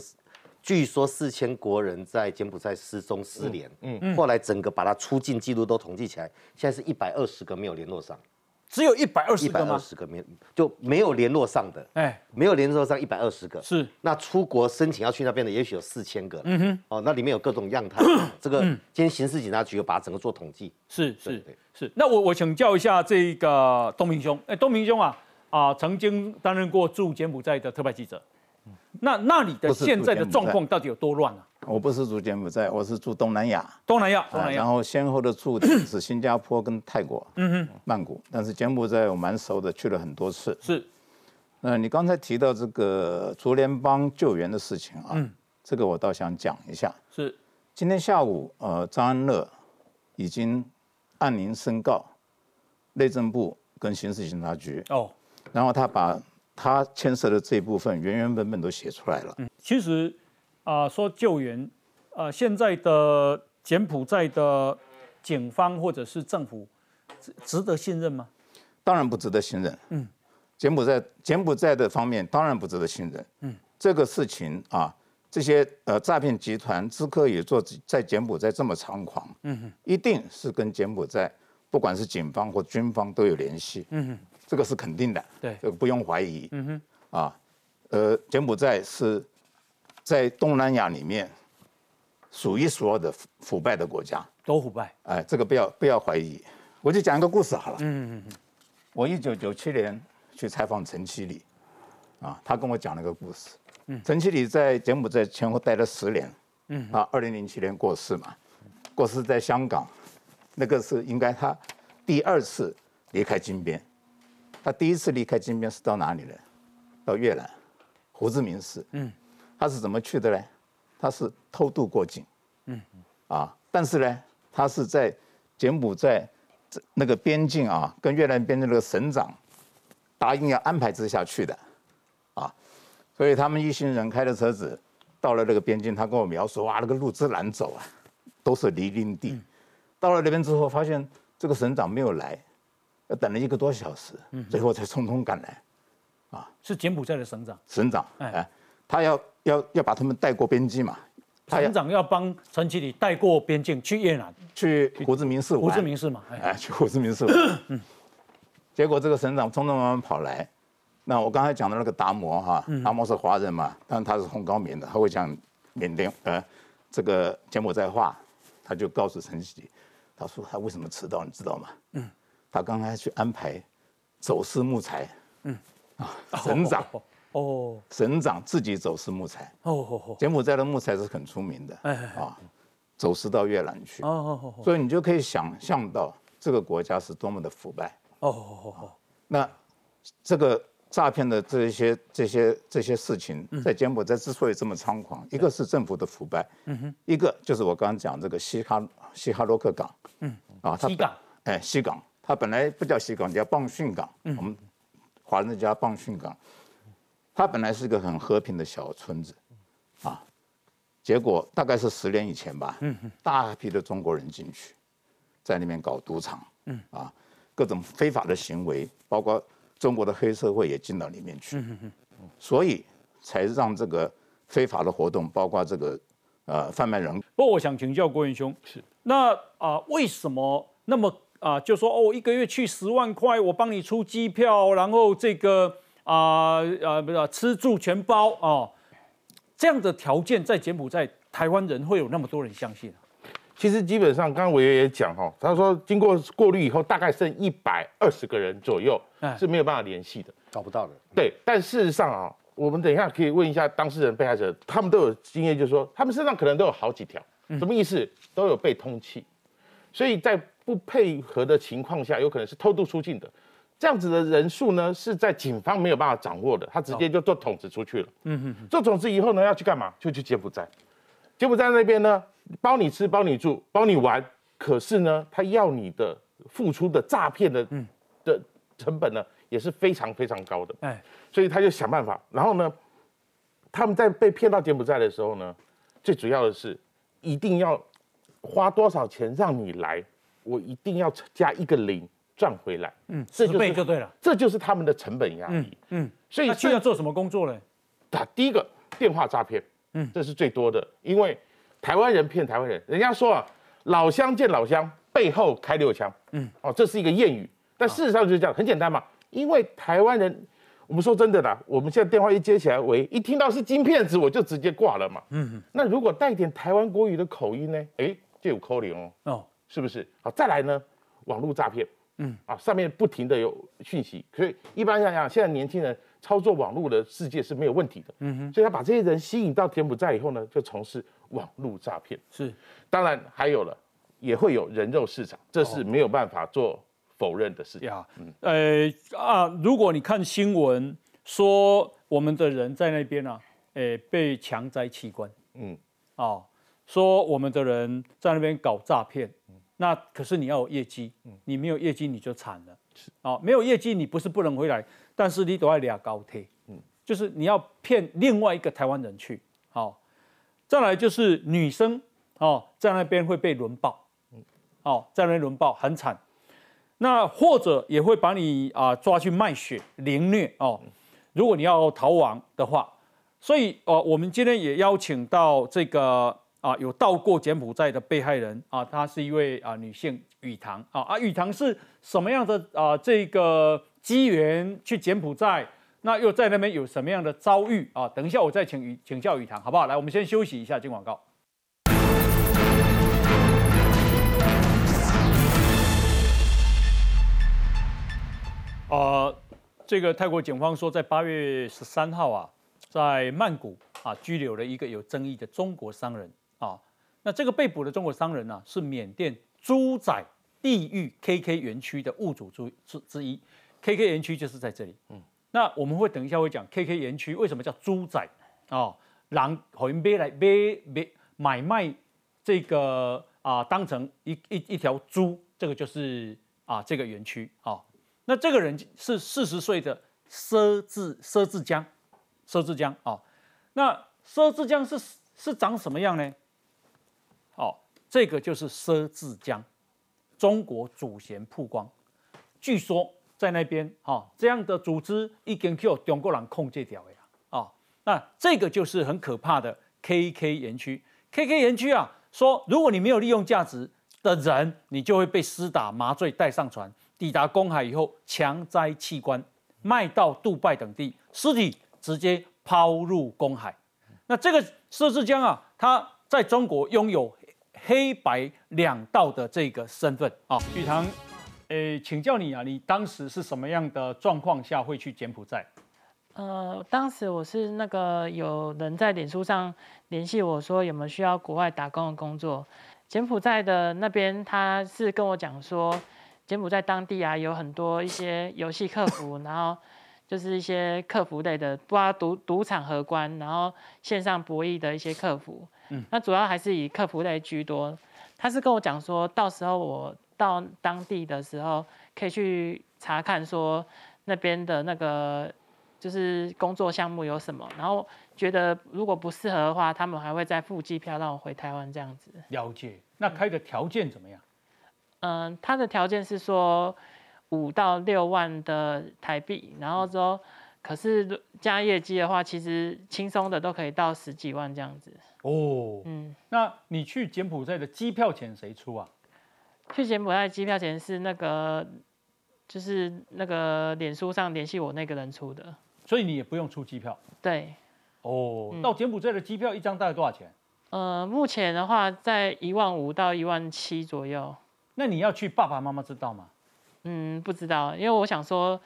Speaker 10: 据说四千国人在柬埔寨失踪失联，嗯，嗯后来整个把他出境记录都统计起来，现在是一百二十个没有联络上。
Speaker 1: 只有一百二十个吗？
Speaker 10: 二十个没就没有联络上的，哎，没有联络上一百二十个。
Speaker 1: 是，
Speaker 10: 那出国申请要去那边的，也许有四千个。嗯哼，哦，那里面有各种样态。这个今天刑事警察局有把整个做统计。
Speaker 1: 是是是。那我我请教一下这个东明兄，哎，东明兄啊啊，曾经担任过驻柬埔寨的特派记者。那那里的现在的状况到底有多乱啊？
Speaker 14: 我不是住柬埔寨，我是住东南亚。
Speaker 1: 东南亚，东南亚。
Speaker 14: 然后先后的住的 是新加坡跟泰国，嗯哼，曼谷。但是柬埔寨我蛮熟的，去了很多次。
Speaker 1: 是。
Speaker 14: 那你刚才提到这个竹联邦救援的事情啊，嗯，这个我倒想讲一下。
Speaker 1: 是。
Speaker 14: 今天下午，呃，张安乐已经按铃申告，内政部跟刑事警察局。哦。然后他把。他牵涉的这一部分原原本本都写出来了。嗯，
Speaker 1: 其实啊，说救援，呃，现在的柬埔寨的警方或者是政府值值得信任吗？
Speaker 14: 当然不值得信任。嗯，柬埔寨柬埔寨的方面当然不值得信任。嗯，这个事情啊，这些呃诈骗集团之所以做在柬埔寨这么猖狂，嗯哼，一定是跟柬埔寨不管是警方或军方都有联系。嗯哼。这个是肯定的，
Speaker 1: 对，
Speaker 14: 这个不用怀疑。嗯哼，啊，呃，柬埔寨是在东南亚里面数一数二的腐腐败的国家，
Speaker 1: 都腐败。
Speaker 14: 哎，这个不要不要怀疑。我就讲一个故事好了。嗯嗯嗯。我一九九七年去采访陈其礼，啊，他跟我讲了个故事。嗯。陈其礼在柬埔寨前后待了十年。嗯。啊，二零零七年过世嘛，过世在香港，那个是应该他第二次离开金边。他第一次离开金边是到哪里呢？到越南，胡志明市。嗯，他是怎么去的呢？他是偷渡过境。嗯，啊，但是呢，他是在柬埔寨那个边境啊，跟越南边境那个省长答应要安排之下去的，啊，所以他们一行人开着车子到了那个边境，他跟我描述哇，那个路之难走啊，都是泥泞地。到了那边之后，发现这个省长没有来。要等了一个多小时，最后才匆匆赶来，
Speaker 1: 啊，是柬埔寨的省长。
Speaker 14: 省长，哎，他要要要把他们带过边境嘛。
Speaker 1: 省长要帮陈启礼带过边境去越南，
Speaker 14: 去胡志明市。
Speaker 1: 胡志明市嘛，
Speaker 14: 哎，去胡志明市。嗯。结果这个省长匆匆忙忙跑来，那我刚才讲的那个达摩哈，达摩是华人嘛，但他是红高棉的，他会讲缅甸呃这个柬埔寨话，他就告诉陈启礼，他说他为什么迟到，你知道吗？嗯。他刚才去安排走私木材，嗯，啊，省长，哦，省长自己走私木材，哦哦哦，柬埔寨的木材是很出名的，哎啊，走私到越南去，哦哦哦，所以你就可以想象到这个国家是多么的腐败，哦哦哦哦，那这个诈骗的这些这些这些事情，在柬埔寨之所以这么猖狂，一个是政府的腐败，嗯哼，一个就是我刚刚讲这个西哈西哈洛克港，
Speaker 1: 嗯，啊，西港，
Speaker 14: 哎，西港。它本来不叫西港，叫棒训港。我们华人叫棒训港。它本来是个很和平的小村子，啊，结果大概是十年以前吧，大批的中国人进去，在那边搞赌场，啊，各种非法的行为，包括中国的黑社会也进到里面去，所以才让这个非法的活动，包括这个呃贩卖人。
Speaker 1: 不过我想请教郭元兄，是那啊，为什么那么？啊，就说哦，一个月去十万块，我帮你出机票，然后这个啊呃不是吃住全包哦，这样的条件在柬埔寨台湾人会有那么多人相信？
Speaker 13: 其实基本上，刚刚伟爷也讲哈，他说经过过滤以后，大概剩一百二十个人左右是没有办法联系的，
Speaker 10: 找不到的。
Speaker 13: 对，但事实上啊，我们等一下可以问一下当事人、被害者，他们都有经验，就是说他们身上可能都有好几条，什么意思？都有被通气，所以在。不配合的情况下，有可能是偷渡出境的，这样子的人数呢，是在警方没有办法掌握的，他直接就做筒子出去了。嗯哼，做筒子以后呢，要去干嘛？就去柬埔寨。柬埔寨那边呢，包你吃，包你住，包你玩，可是呢，他要你的付出的诈骗的的成本呢，也是非常非常高的。哎，所以他就想办法。然后呢，他们在被骗到柬埔寨的时候呢，最主要的是一定要花多少钱让你来。我一定要加一个零赚回来，
Speaker 1: 嗯，十倍就对了，
Speaker 13: 这就是他们的成本压力，嗯，
Speaker 1: 所以需要做什么工作呢？
Speaker 13: 打第一个电话诈骗，嗯，这是最多的，因为台湾人骗台湾人，人家说啊，老乡见老乡，背后开六枪，嗯，哦，这是一个谚语，但事实上就是这样，很简单嘛，因为台湾人，我们说真的啦，我们现在电话一接起来，喂，一听到是金骗子，我就直接挂了嘛，嗯，那如果带点台湾国语的口音呢，哎，就有扣零哦，哦，是不是？好，再来呢，网络诈骗。嗯啊，上面不停的有讯息，所以一般来讲，现在年轻人操作网络的世界是没有问题的。嗯哼，所以他把这些人吸引到柬埔寨以后呢，就从事网络诈骗。
Speaker 1: 是，
Speaker 13: 当然还有了，也会有人肉市场，这是没有办法做否认的事情。呀，
Speaker 1: 嗯，呃啊，如果你看新闻说我们的人在那边啊，诶，被强摘器官，嗯，哦，说我们的人在那边搞诈骗。那可是你要有业绩，你没有业绩你就惨了。是啊，没有业绩你不是不能回来，但是你都要俩高铁。嗯，就是你要骗另外一个台湾人去。好，再来就是女生哦，在那边会被轮暴。嗯，哦，在那边轮暴很惨。那或者也会把你啊抓去卖血凌虐哦。如果你要逃亡的话，所以哦，我们今天也邀请到这个。啊，有到过柬埔寨的被害人啊，她是一位啊女性雨堂啊啊，雨堂是什么样的啊？这个机缘去柬埔寨，那又在那边有什么样的遭遇啊？等一下我再请请教雨堂，好不好？来，我们先休息一下，进广告。啊，这个泰国警方说，在八月十三号啊，在曼谷啊拘留了一个有争议的中国商人。啊，那这个被捕的中国商人呢，是缅甸猪仔地域 KK 园区的物主之之之一，KK 园区就是在这里。嗯，那我们会等一下会讲 KK 园区为什么叫猪仔哦？狼好像买来买买买卖这个啊，当成一一一条猪，这个就是啊这个园区啊。那这个人是四十岁的佘志佘志江，佘志江啊。那佘志江是是长什么样呢？哦这个就是佘志江，中国主嫌曝光，据说在那边哈这样的组织已经 Q 中国人控制掉了啊，那这个就是很可怕的 KK 园区。KK 园区啊，说如果你没有利用价值的人，你就会被施打麻醉带上船，抵达公海以后强摘器官，卖到杜拜等地，尸体直接抛入公海。那这个佘志江啊，他在中国拥有。黑白两道的这个身份啊，宇堂，诶，请教你啊，你当时是什么样的状况下会去柬埔寨？
Speaker 15: 呃，当时我是那个有人在脸书上联系我说有没有需要国外打工的工作，柬埔寨的那边他是跟我讲说，柬埔寨当地啊有很多一些游戏客服，然后就是一些客服类的，不道赌赌场荷官，然后线上博弈的一些客服。嗯，那主要还是以客服类居多。他是跟我讲说，到时候我到当地的时候，可以去查看说那边的那个就是工作项目有什么，然后觉得如果不适合的话，他们还会再付机票让我回台湾这样子。
Speaker 1: 了解。那开的条件怎么样？
Speaker 15: 嗯，他的条件是说五到六万的台币，然后之后可是加业绩的话，其实轻松的都可以到十几万这样子。哦，
Speaker 1: 嗯，那你去柬埔寨的机票钱谁出啊？
Speaker 15: 去柬埔寨机票钱是那个，就是那个脸书上联系我那个人出的，
Speaker 1: 所以你也不用出机票。
Speaker 15: 对，
Speaker 1: 哦，到柬埔寨的机票一张大概多少钱？
Speaker 15: 呃，目前的话在一万五到一万七左右。
Speaker 1: 那你要去，爸爸妈妈知道吗？
Speaker 15: 嗯，不知道，因为我想说。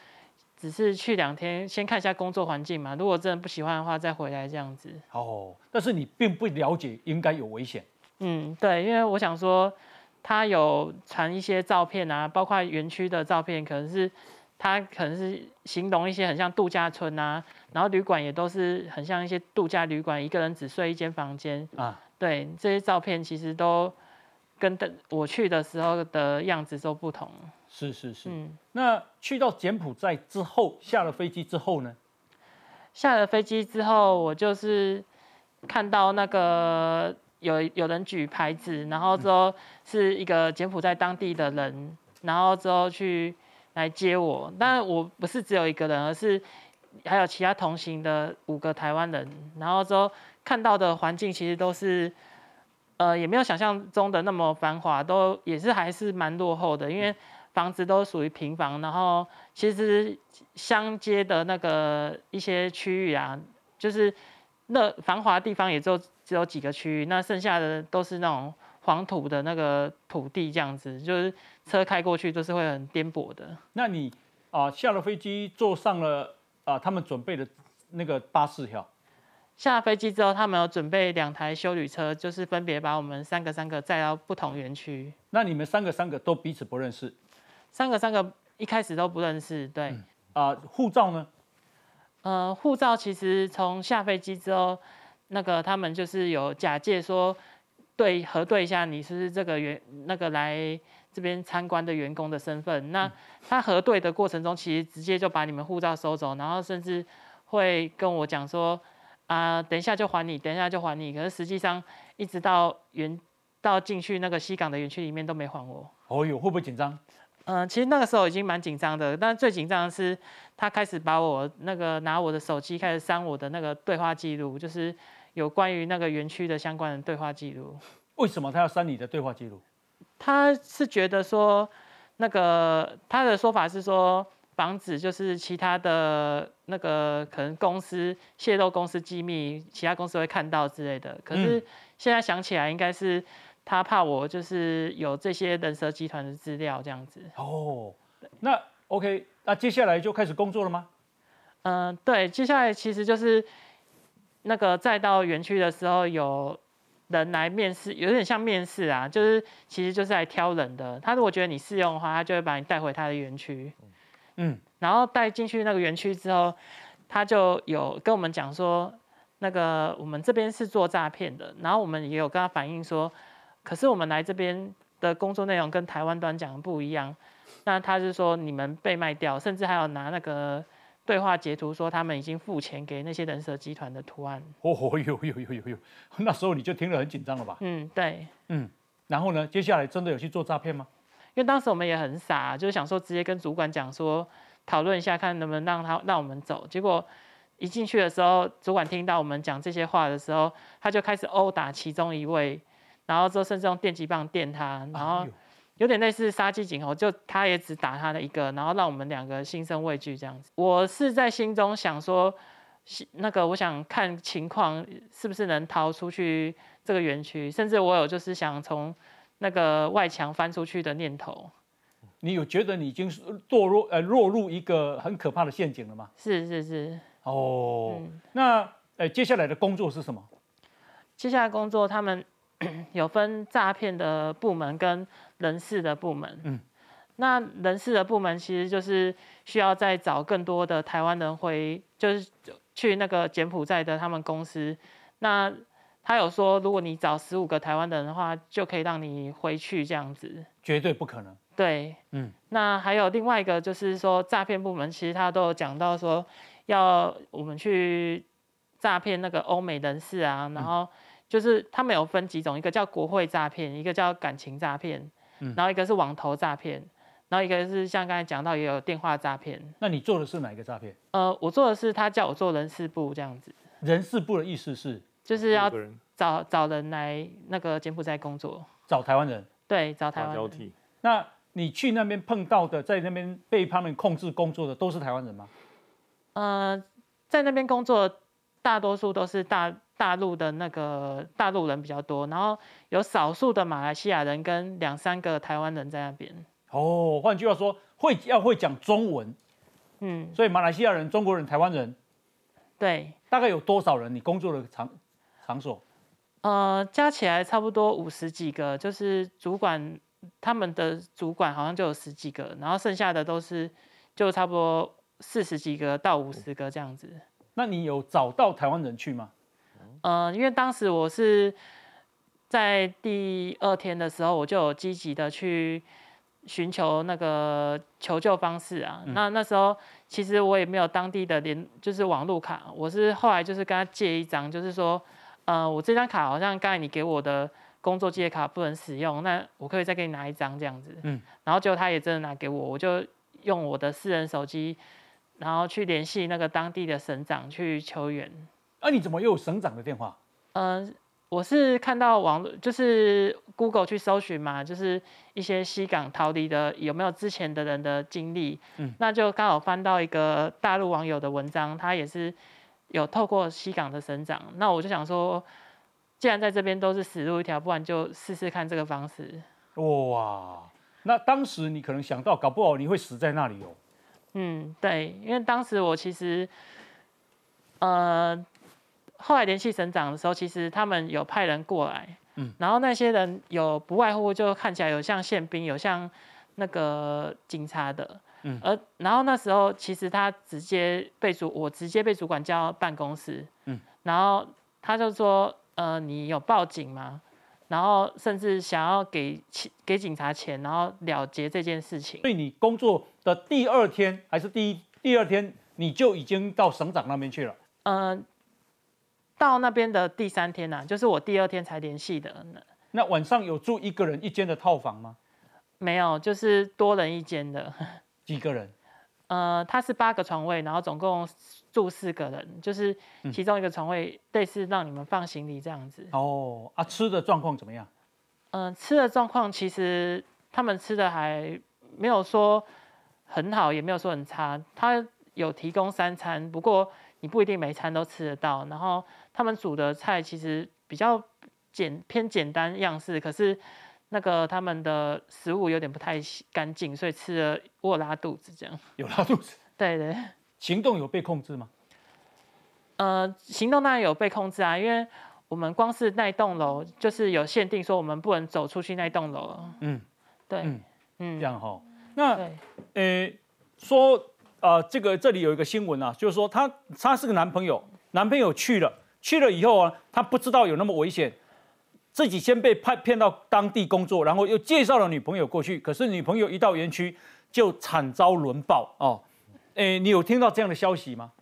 Speaker 15: 只是去两天，先看一下工作环境嘛。如果真的不喜欢的话，再回来这样子。
Speaker 1: 哦，但是你并不了解，应该有危险。
Speaker 15: 嗯，对，因为我想说，他有传一些照片啊，包括园区的照片，可能是他可能是形容一些很像度假村啊，然后旅馆也都是很像一些度假旅馆，一个人只睡一间房间啊。对，这些照片其实都跟的我去的时候的样子都不同。
Speaker 1: 是是是，嗯，那去到柬埔寨之后，下了飞机之后呢？
Speaker 15: 下了飞机之后，我就是看到那个有有人举牌子，然后之后是一个柬埔寨当地的人，然后之后去来接我。但我不是只有一个人，而是还有其他同行的五个台湾人，然后之后。看到的环境其实都是，呃，也没有想象中的那么繁华，都也是还是蛮落后的，因为房子都属于平房，然后其实相接的那个一些区域啊，就是那繁华地方也就只有几个区域，那剩下的都是那种黄土的那个土地，这样子，就是车开过去都是会很颠簸的。
Speaker 1: 那你啊下了飞机，坐上了啊他们准备的那个巴士票。
Speaker 15: 下飞机之后，他们有准备两台修旅车，就是分别把我们三个三个载到不同园区。
Speaker 1: 那你们三个三个都彼此不认识？
Speaker 15: 三个三个一开始都不认识，对。
Speaker 1: 啊，护照呢？
Speaker 15: 呃，护照其实从下飞机之后，那个他们就是有假借说对核对一下你是不是这个员那个来这边参观的员工的身份。那他核对的过程中，其实直接就把你们护照收走，然后甚至会跟我讲说。啊，等一下就还你，等一下就还你。可是实际上，一直到园到进去那个西港的园区里面都没还我。
Speaker 1: 哦哟，会不会紧张？
Speaker 15: 嗯，其实那个时候已经蛮紧张的，但最紧张的是他开始把我那个拿我的手机开始删我的那个对话记录，就是有关于那个园区的相关的对话记录。
Speaker 1: 为什么他要删你的对话记录？
Speaker 15: 他是觉得说，那个他的说法是说。防止就是其他的那个可能公司泄露公司机密，其他公司会看到之类的。可是现在想起来，应该是他怕我就是有这些人蛇集团的资料这样子。
Speaker 1: 哦，那 OK，那接下来就开始工作了吗？
Speaker 15: 嗯，对，接下来其实就是那个再到园区的时候，有人来面试，有点像面试啊，就是其实就是来挑人的。他如果觉得你适用的话，他就会把你带回他的园区。嗯，然后带进去那个园区之后，他就有跟我们讲说，那个我们这边是做诈骗的，然后我们也有跟他反映说，可是我们来这边的工作内容跟台湾端讲的不一样，那他是说你们被卖掉，甚至还有拿那个对话截图说他们已经付钱给那些人蛇集团的图案。
Speaker 1: 哦有有有有有，那时候你就听了很紧张了吧？
Speaker 15: 嗯，对，
Speaker 1: 嗯，然后呢，接下来真的有去做诈骗吗？
Speaker 15: 因为当时我们也很傻，就是想说直接跟主管讲说，讨论一下看能不能让他让我们走。结果一进去的时候，主管听到我们讲这些话的时候，他就开始殴打其中一位，然后之后甚至用电击棒电他，然后有点类似杀鸡儆猴，就他也只打他的一个，然后让我们两个心生畏惧这样子。我是在心中想说，那个我想看情况是不是能逃出去这个园区，甚至我有就是想从。那个外墙翻出去的念头，
Speaker 1: 你有觉得你已经堕落呃落入一个很可怕的陷阱了吗？
Speaker 15: 是是是。
Speaker 1: 哦，那呃接下来的工作是什么？
Speaker 15: 接下来工作他们有分诈骗的部门跟人事的部门。嗯，那人事的部门其实就是需要再找更多的台湾人回，就是去那个柬埔寨的他们公司。那他有说，如果你找十五个台湾人的话，就可以让你回去这样子。
Speaker 1: 绝对不可能。
Speaker 15: 对，嗯。那还有另外一个，就是说诈骗部门，其实他都有讲到说，要我们去诈骗那个欧美人士啊，然后就是他们有分几种，一个叫国会诈骗，一个叫感情诈骗，然后一个是网投诈骗，然后一个是像刚才讲到也有电话诈骗。
Speaker 1: 那你做的是哪一个诈骗？
Speaker 15: 呃，我做的是他叫我做人事部这样子。
Speaker 1: 人事部的意思是？
Speaker 15: 就是要找找人来那个柬埔寨工作，
Speaker 1: 找台湾人，
Speaker 15: 对，找台湾人。
Speaker 1: 那你去那边碰到的，在那边被他们控制工作的，都是台湾人吗？
Speaker 15: 呃，在那边工作，大多数都是大大陆的那个大陆人比较多，然后有少数的马来西亚人跟两三个台湾人在那边。
Speaker 1: 哦，换句话说，会要会讲中文，嗯，所以马来西亚人、中国人、台湾人，
Speaker 15: 对，
Speaker 1: 大概有多少人？你工作的场？场所，
Speaker 15: 呃，加起来差不多五十几个，就是主管他们的主管好像就有十几个，然后剩下的都是就差不多四十几个到五十个这样子。
Speaker 1: 那你有找到台湾人去吗？
Speaker 15: 呃，因为当时我是在第二天的时候，我就有积极的去寻求那个求救方式啊。那那时候其实我也没有当地的联，就是网络卡，我是后来就是跟他借一张，就是说。呃，我这张卡好像刚才你给我的工作借卡不能使用，那我可以再给你拿一张这样子。嗯，然后结果他也真的拿给我，我就用我的私人手机，然后去联系那个当地的省长去求援。
Speaker 1: 啊，你怎么又有省长的电话？
Speaker 15: 嗯，我是看到网络，就是 Google 去搜寻嘛，就是一些西港逃离的有没有之前的人的经历，嗯，那就刚好翻到一个大陆网友的文章，他也是有透过西港的省长，那我就想说，既然在这边都是死路一条，不然就试试看这个方式。
Speaker 1: 哇，那当时你可能想到，搞不好你会死在那里哦。
Speaker 15: 嗯，对，因为当时我其实，呃。后来联系省长的时候，其实他们有派人过来，嗯，然后那些人有不外乎就看起来有像宪兵，有像那个警察的，嗯，而然后那时候其实他直接被主，我直接被主管叫办公室，嗯，然后他就说，呃，你有报警吗？然后甚至想要给钱给警察钱，然后了结这件事情。
Speaker 1: 所以你工作的第二天还是第一第二天，你就已经到省长那边去了，嗯。
Speaker 15: 到那边的第三天呢，就是我第二天才联系的。
Speaker 1: 那晚上有住一个人一间的套房吗？
Speaker 15: 没有，就是多人一间的。
Speaker 1: 几个人？
Speaker 15: 呃，他是八个床位，然后总共住四个人，就是其中一个床位类似让你们放行李这样子。
Speaker 1: 哦，啊，吃的状况怎么样？
Speaker 15: 嗯，吃的状况其实他们吃的还没有说很好，也没有说很差。他有提供三餐，不过你不一定每餐都吃得到。然后。他们煮的菜其实比较简偏简单样式，可是那个他们的食物有点不太干净，所以吃了我拉肚子这样。
Speaker 1: 有拉肚子？
Speaker 15: 对对。
Speaker 1: 行动有被控制吗？
Speaker 15: 呃，行动当然有被控制啊，因为我们光是那栋楼就是有限定，说我们不能走出去那栋楼。嗯，对，
Speaker 1: 嗯，这样哈。那呃，说呃，这个这里有一个新闻啊，就是说他他是个男朋友，男朋友去了。去了以后啊，他不知道有那么危险，自己先被派骗到当地工作，然后又介绍了女朋友过去。可是女朋友一到园区就惨遭轮暴哦。哎，你有听到这样的消息吗？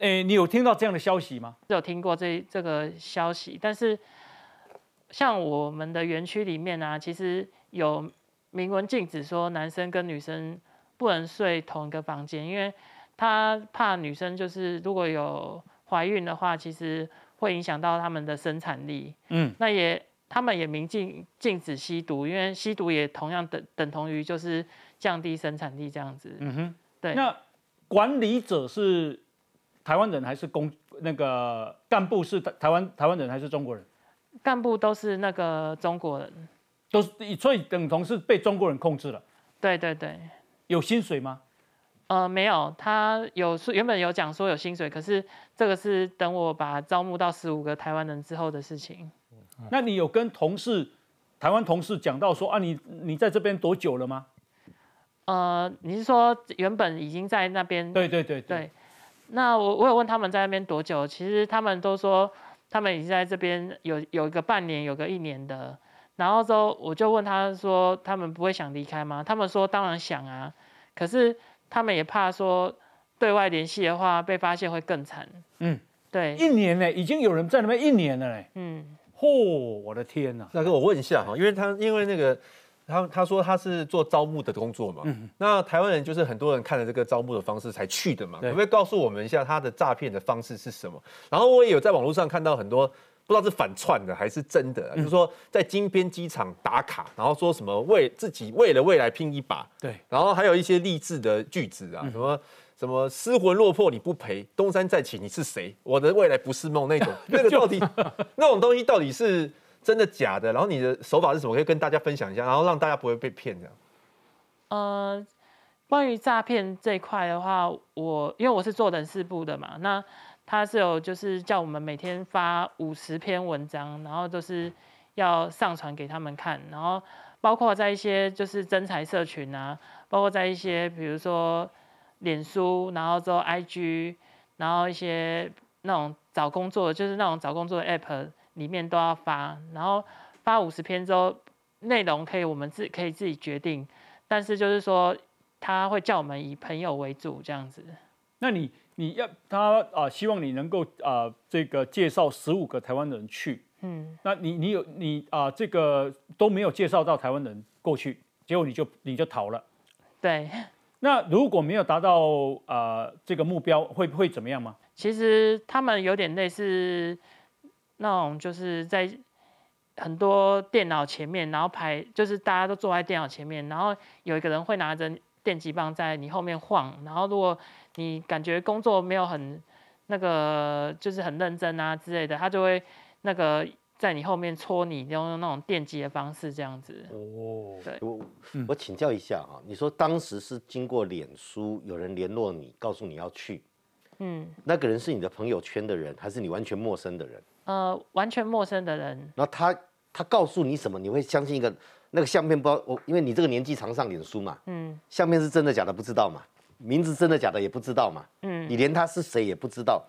Speaker 1: 哎，你有听到这样的消息吗？
Speaker 15: 有听过这这个消息，但是像我们的园区里面呢，其实有明文禁止说男生跟女生。不能睡同一个房间，因为他怕女生就是如果有怀孕的话，其实会影响到他们的生产力。嗯，那也他们也明禁禁止吸毒，因为吸毒也同样等等同于就是降低生产力这样子。嗯哼，对。
Speaker 1: 那管理者是台湾人还是公那个干部是台湾台湾人还是中国人？
Speaker 15: 干部都是那个中国人，
Speaker 1: 都是所以等同是被中国人控制了。
Speaker 15: 对对对。
Speaker 1: 有薪水吗？
Speaker 15: 呃，没有，他有说原本有讲说有薪水，可是这个是等我把招募到十五个台湾人之后的事情。
Speaker 1: 那你有跟同事台湾同事讲到说啊，你你在这边多久了吗？
Speaker 15: 呃，你是说原本已经在那边？
Speaker 1: 对对对
Speaker 15: 对。那我我有问他们在那边多久，其实他们都说他们已经在这边有有一个半年，有个一年的。然后之后我就问他说：“他们不会想离开吗？”他们说：“当然想啊，可是他们也怕说对外联系的话被发现会更惨。”嗯，对，
Speaker 1: 一年呢，已经有人在那边一年了嘞。嗯，嚯，我的天哪！
Speaker 12: 那跟我问一下哈，因为他因为那个他他说他是做招募的工作嘛，那台湾人就是很多人看了这个招募的方式才去的嘛，可不可以告诉我们一下他的诈骗的方式是什么？然后我也有在网络上看到很多。不知道是反串的还是真的，就是说在金边机场打卡，然后说什么为自己为了未来拼一把，
Speaker 1: 对，
Speaker 12: 然后还有一些励志的句子啊，什么什么失魂落魄你不赔，东山再起你是谁？我的未来不是梦那种，那个到底那种东西到底是真的假的？然后你的手法是什么？可以跟大家分享一下，然后让大家不会被骗这样。
Speaker 15: 呃，关于诈骗这一块的话，我因为我是做人事部的嘛，那。他是有就是叫我们每天发五十篇文章，然后都是要上传给他们看，然后包括在一些就是真才社群啊，包括在一些比如说脸书，然后之后 IG，然后一些那种找工作就是那种找工作的 App 里面都要发，然后发五十篇之后，内容可以我们自可以自己决定，但是就是说他会叫我们以朋友为主这样子。
Speaker 1: 那你？你要他啊，希望你能够啊，这个介绍十五个台湾人去。嗯，那你你有你啊，这个都没有介绍到台湾人过去，结果你就你就逃了。
Speaker 15: 对。
Speaker 1: 那如果没有达到啊这个目标，会会怎么样吗？
Speaker 15: 其实他们有点类似那种，就是在很多电脑前面，然后排，就是大家都坐在电脑前面，然后有一个人会拿着电击棒在你后面晃，然后如果你感觉工作没有很那个，就是很认真啊之类的，他就会那个。在你后面戳你，用那种电击的方式这样子。哦，对，
Speaker 10: 我我请教一下啊，你说当时是经过脸书有人联络你，告诉你要去，嗯，那个人是你的朋友圈的人，还是你完全陌生的人？
Speaker 15: 呃，完全陌生的人。
Speaker 10: 那他他告诉你什么？你会相信一个那个相片？不知道我，因为你这个年纪常上脸书嘛，嗯，相片是真的假的不知道嘛，名字真的假的也不知道嘛，嗯，你连他是谁也不知道。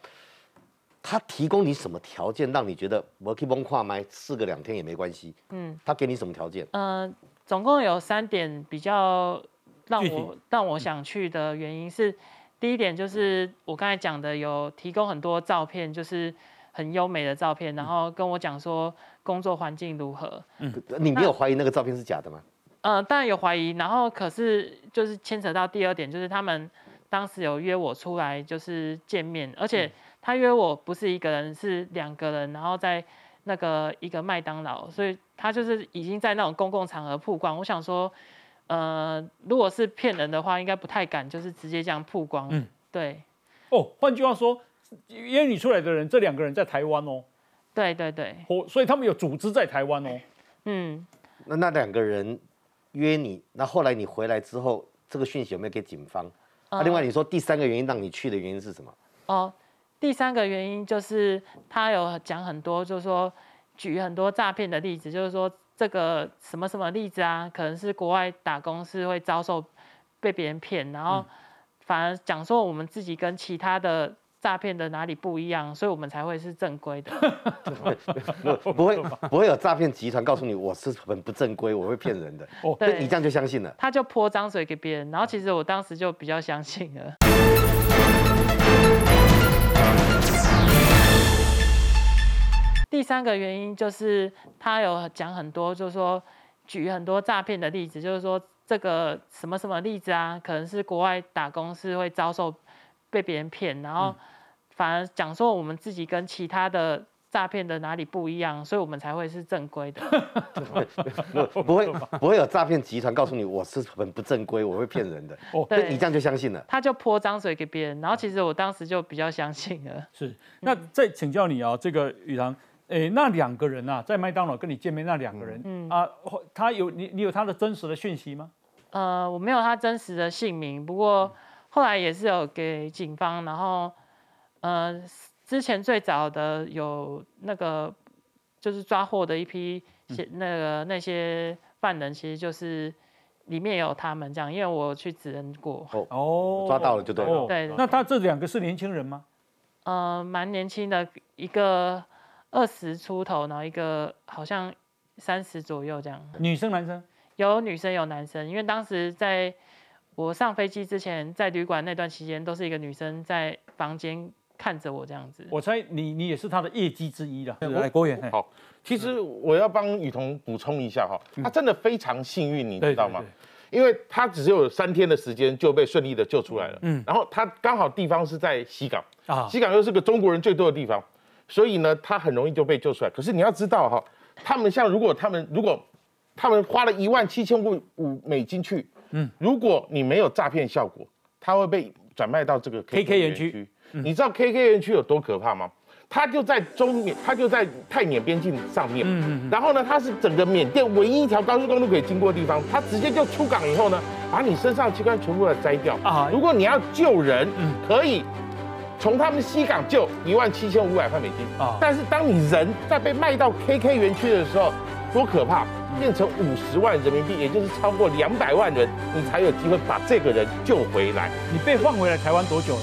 Speaker 10: 他提供你什么条件，让你觉得我可以崩跨麦试个两天也没关系？嗯，他给你什么条件？
Speaker 15: 嗯，总共有三点比较让我让我想去的原因是，第一点就是我刚才讲的，有提供很多照片，就是很优美的照片，然后跟我讲说工作环境如何。
Speaker 10: 嗯，你没有怀疑那个照片是假的吗？
Speaker 15: 嗯，当然有怀疑，然后可是就是牵扯到第二点，就是他们当时有约我出来就是见面，而且。他约我不是一个人，是两个人，然后在那个一个麦当劳，所以他就是已经在那种公共场合曝光。我想说，呃，如果是骗人的话，应该不太敢，就是直接这样曝光。嗯，对。
Speaker 1: 哦，换句话说，约你出来的人，这两个人在台湾哦。
Speaker 15: 对对对。
Speaker 1: 哦，所以他们有组织在台湾哦。
Speaker 10: 嗯。那那两个人约你，那后来你回来之后，这个讯息有没有给警方？啊，另外你说第三个原因让你去的原因是什么？哦。
Speaker 15: 第三个原因就是他有讲很多，就是说举很多诈骗的例子，就是说这个什么什么例子啊，可能是国外打工是会遭受被别人骗，然后反而讲说我们自己跟其他的诈骗的哪里不一样，所以我们才会是正规的。
Speaker 10: 不会不会有诈骗集团告诉你我是很不正规，我会骗人的。哦，对，你这样就相信了。
Speaker 15: 他就泼脏水给别人，然后其实我当时就比较相信了。第三个原因就是他有讲很多，就是说举很多诈骗的例子，就是说这个什么什么例子啊，可能是国外打工是会遭受被别人骗，然后反而讲说我们自己跟其他的诈骗的哪里不一样，所以我们才会是正规的。
Speaker 10: 不会不会有诈骗集团告诉你我是很不正规，我会骗人的。哦，对，你这样就相信了。
Speaker 15: 他就泼脏水给别人，然后其实我当时就比较相信了。
Speaker 1: 是，那再请教你啊，这个宇堂。哎，那两个人啊，在麦当劳跟你见面，那两个人，嗯啊，他有你，你有他的真实的讯息吗？
Speaker 15: 呃，我没有他真实的姓名，不过后来也是有给警方，然后，呃，之前最早的有那个就是抓获的一批，那个那些犯人，其实就是里面有他们这样，因为我去指认过。
Speaker 10: 哦，抓到了就对了。
Speaker 15: 对，
Speaker 1: 那他这两个是年轻人吗？
Speaker 15: 呃，蛮年轻的一个。二十出头，然后一个好像三十左右这样。
Speaker 1: 女生男生？
Speaker 15: 有女生有男生，因为当时在我上飞机之前，在旅馆那段期间，都是一个女生在房间看着我这样子。
Speaker 1: 我猜你你也是他的业绩之一了。来，郭远。
Speaker 13: 好，其实我要帮雨桐补充一下哈，他真的非常幸运，你知道吗？因为他只有三天的时间就被顺利的救出来了。嗯。然后他刚好地方是在西港啊，西港又是个中国人最多的地方。所以呢，他很容易就被救出来。可是你要知道哈，他们像如果他们如果他们花了一万七千五五美金去，嗯，如果你没有诈骗效果，他会被转卖到这个
Speaker 1: K K 园区。
Speaker 13: 你知道 K K 园区有多可怕吗？它就在中缅，它就在泰缅边境上面。嗯嗯。然后呢，它是整个缅甸唯一一条高速公路可以经过的地方。它直接就出港以后呢，把你身上器官全部的摘掉啊。如果你要救人，嗯，可以。从他们西港救一万七千五百块美金啊！但是当你人在被卖到 KK 园区的时候，多可怕！变成五十万人民币，也就是超过两百万人，你才有机会把这个人救回来。
Speaker 1: 你被放回来台湾多久了？